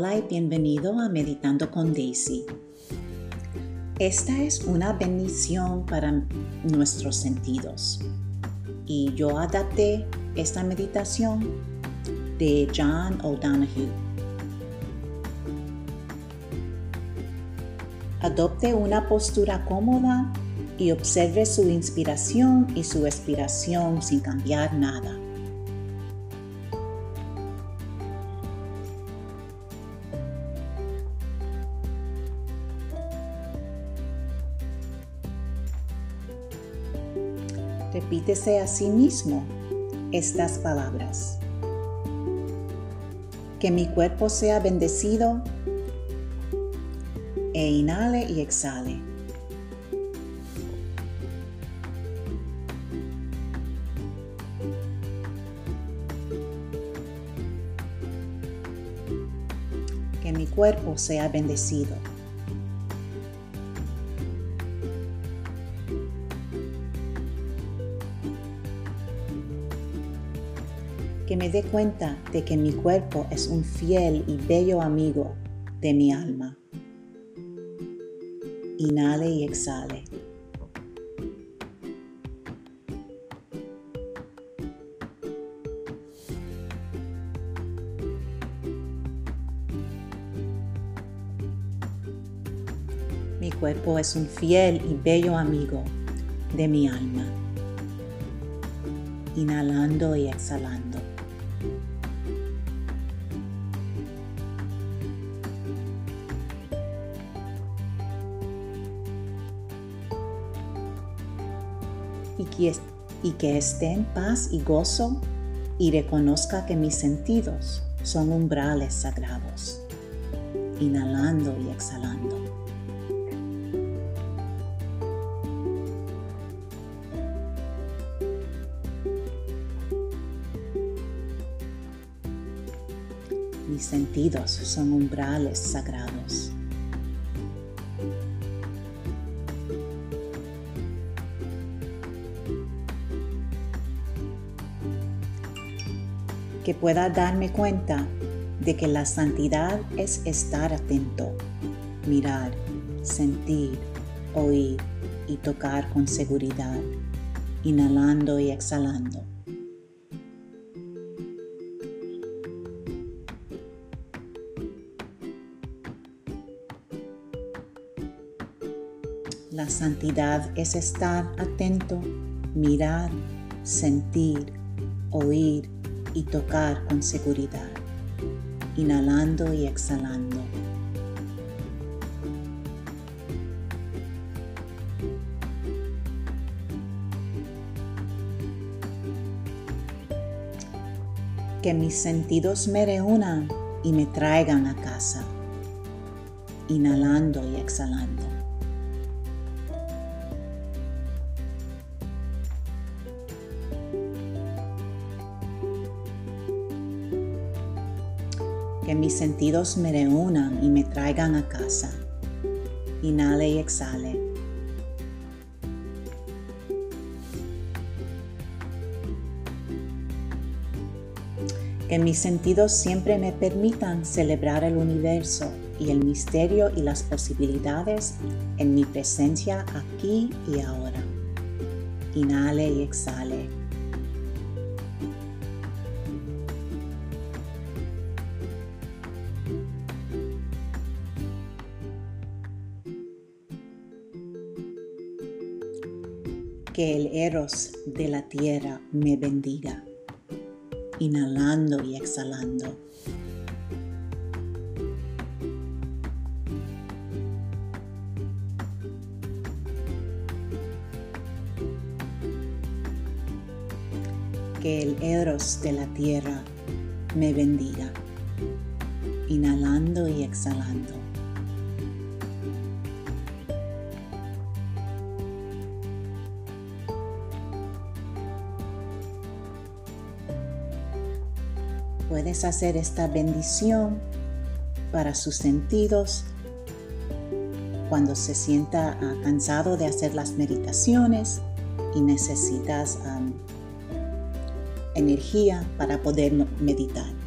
Hola y bienvenido a Meditando con Daisy. Esta es una bendición para nuestros sentidos y yo adapté esta meditación de John O'Donohue. Adopte una postura cómoda y observe su inspiración y su expiración sin cambiar nada. Repítese a sí mismo estas palabras. Que mi cuerpo sea bendecido e inhale y exhale. Que mi cuerpo sea bendecido. Que me dé cuenta de que mi cuerpo es un fiel y bello amigo de mi alma. Inhale y exhale. Mi cuerpo es un fiel y bello amigo de mi alma. Inhalando y exhalando. Y que, esté en paz y gozo y reconozca que mis sentidos son umbrales sagrados, inhalando y exhalando. Mis sentidos son umbrales sagrados. Que pueda darme cuenta de que la santidad es estar atento, mirar, sentir, oír y tocar con seguridad, inhalando y exhalando. La santidad es estar atento, mirar, sentir, oír y tocar con seguridad, inhalando y exhalando. Que mis sentidos me reúnan y me traigan a casa, inhalando y exhalando. Que mis sentidos me reúnan y me traigan a casa. Inhale y exhale. Que mis sentidos siempre me permitan celebrar el universo y el misterio y las posibilidades en mi presencia aquí y ahora. Inhale y exhale. Que el eros de la tierra me bendiga, inhalando y exhalando. Que el eros de la tierra me bendiga, inhalando y exhalando. Puedes hacer esta bendición para sus sentidos cuando se sienta ah, cansado de hacer las meditaciones y necesitas energía para poder meditar.